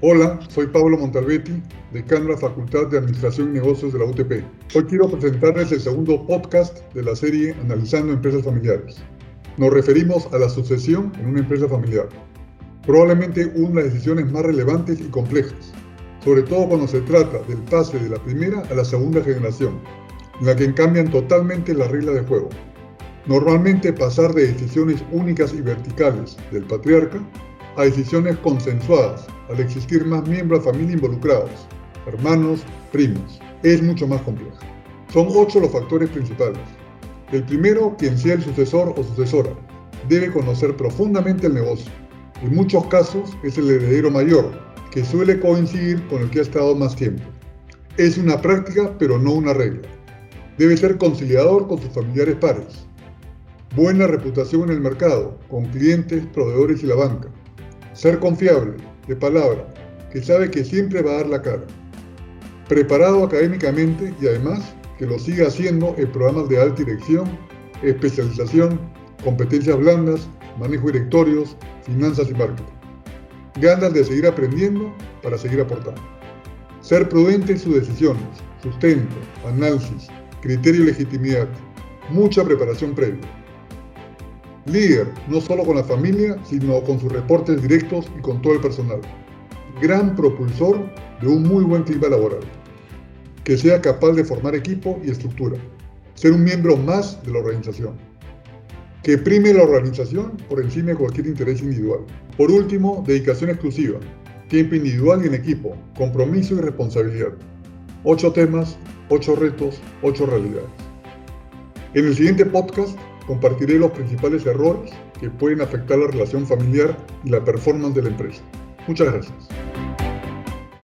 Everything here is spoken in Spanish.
Hola, soy Pablo Montalbetti, de la Facultad de Administración y Negocios de la UTP. Hoy quiero presentarles el segundo podcast de la serie Analizando Empresas Familiares. Nos referimos a la sucesión en una empresa familiar. Probablemente una de las decisiones más relevantes y complejas, sobre todo cuando se trata del pase de la primera a la segunda generación, en la que cambian totalmente las reglas de juego. Normalmente pasar de decisiones únicas y verticales del patriarca a decisiones consensuadas al existir más miembros de familia involucrados, hermanos, primos. Es mucho más compleja. Son ocho los factores principales. El primero, quien sea el sucesor o sucesora, debe conocer profundamente el negocio. En muchos casos es el heredero mayor, que suele coincidir con el que ha estado más tiempo. Es una práctica, pero no una regla. Debe ser conciliador con sus familiares pares. Buena reputación en el mercado, con clientes, proveedores y la banca ser confiable, de palabra, que sabe que siempre va a dar la cara. Preparado académicamente y además que lo siga haciendo en programas de alta dirección, especialización, competencias blandas, manejo directorios, finanzas y marketing. Ganas de seguir aprendiendo para seguir aportando. Ser prudente en sus decisiones, sustento, análisis, criterio y legitimidad. Mucha preparación previa Líder, no solo con la familia, sino con sus reportes directos y con todo el personal. Gran propulsor de un muy buen clima laboral. Que sea capaz de formar equipo y estructura. Ser un miembro más de la organización. Que prime la organización por encima de cualquier interés individual. Por último, dedicación exclusiva. Tiempo individual y en equipo. Compromiso y responsabilidad. Ocho temas, ocho retos, ocho realidades. En el siguiente podcast compartiré los principales errores que pueden afectar la relación familiar y la performance de la empresa. Muchas gracias.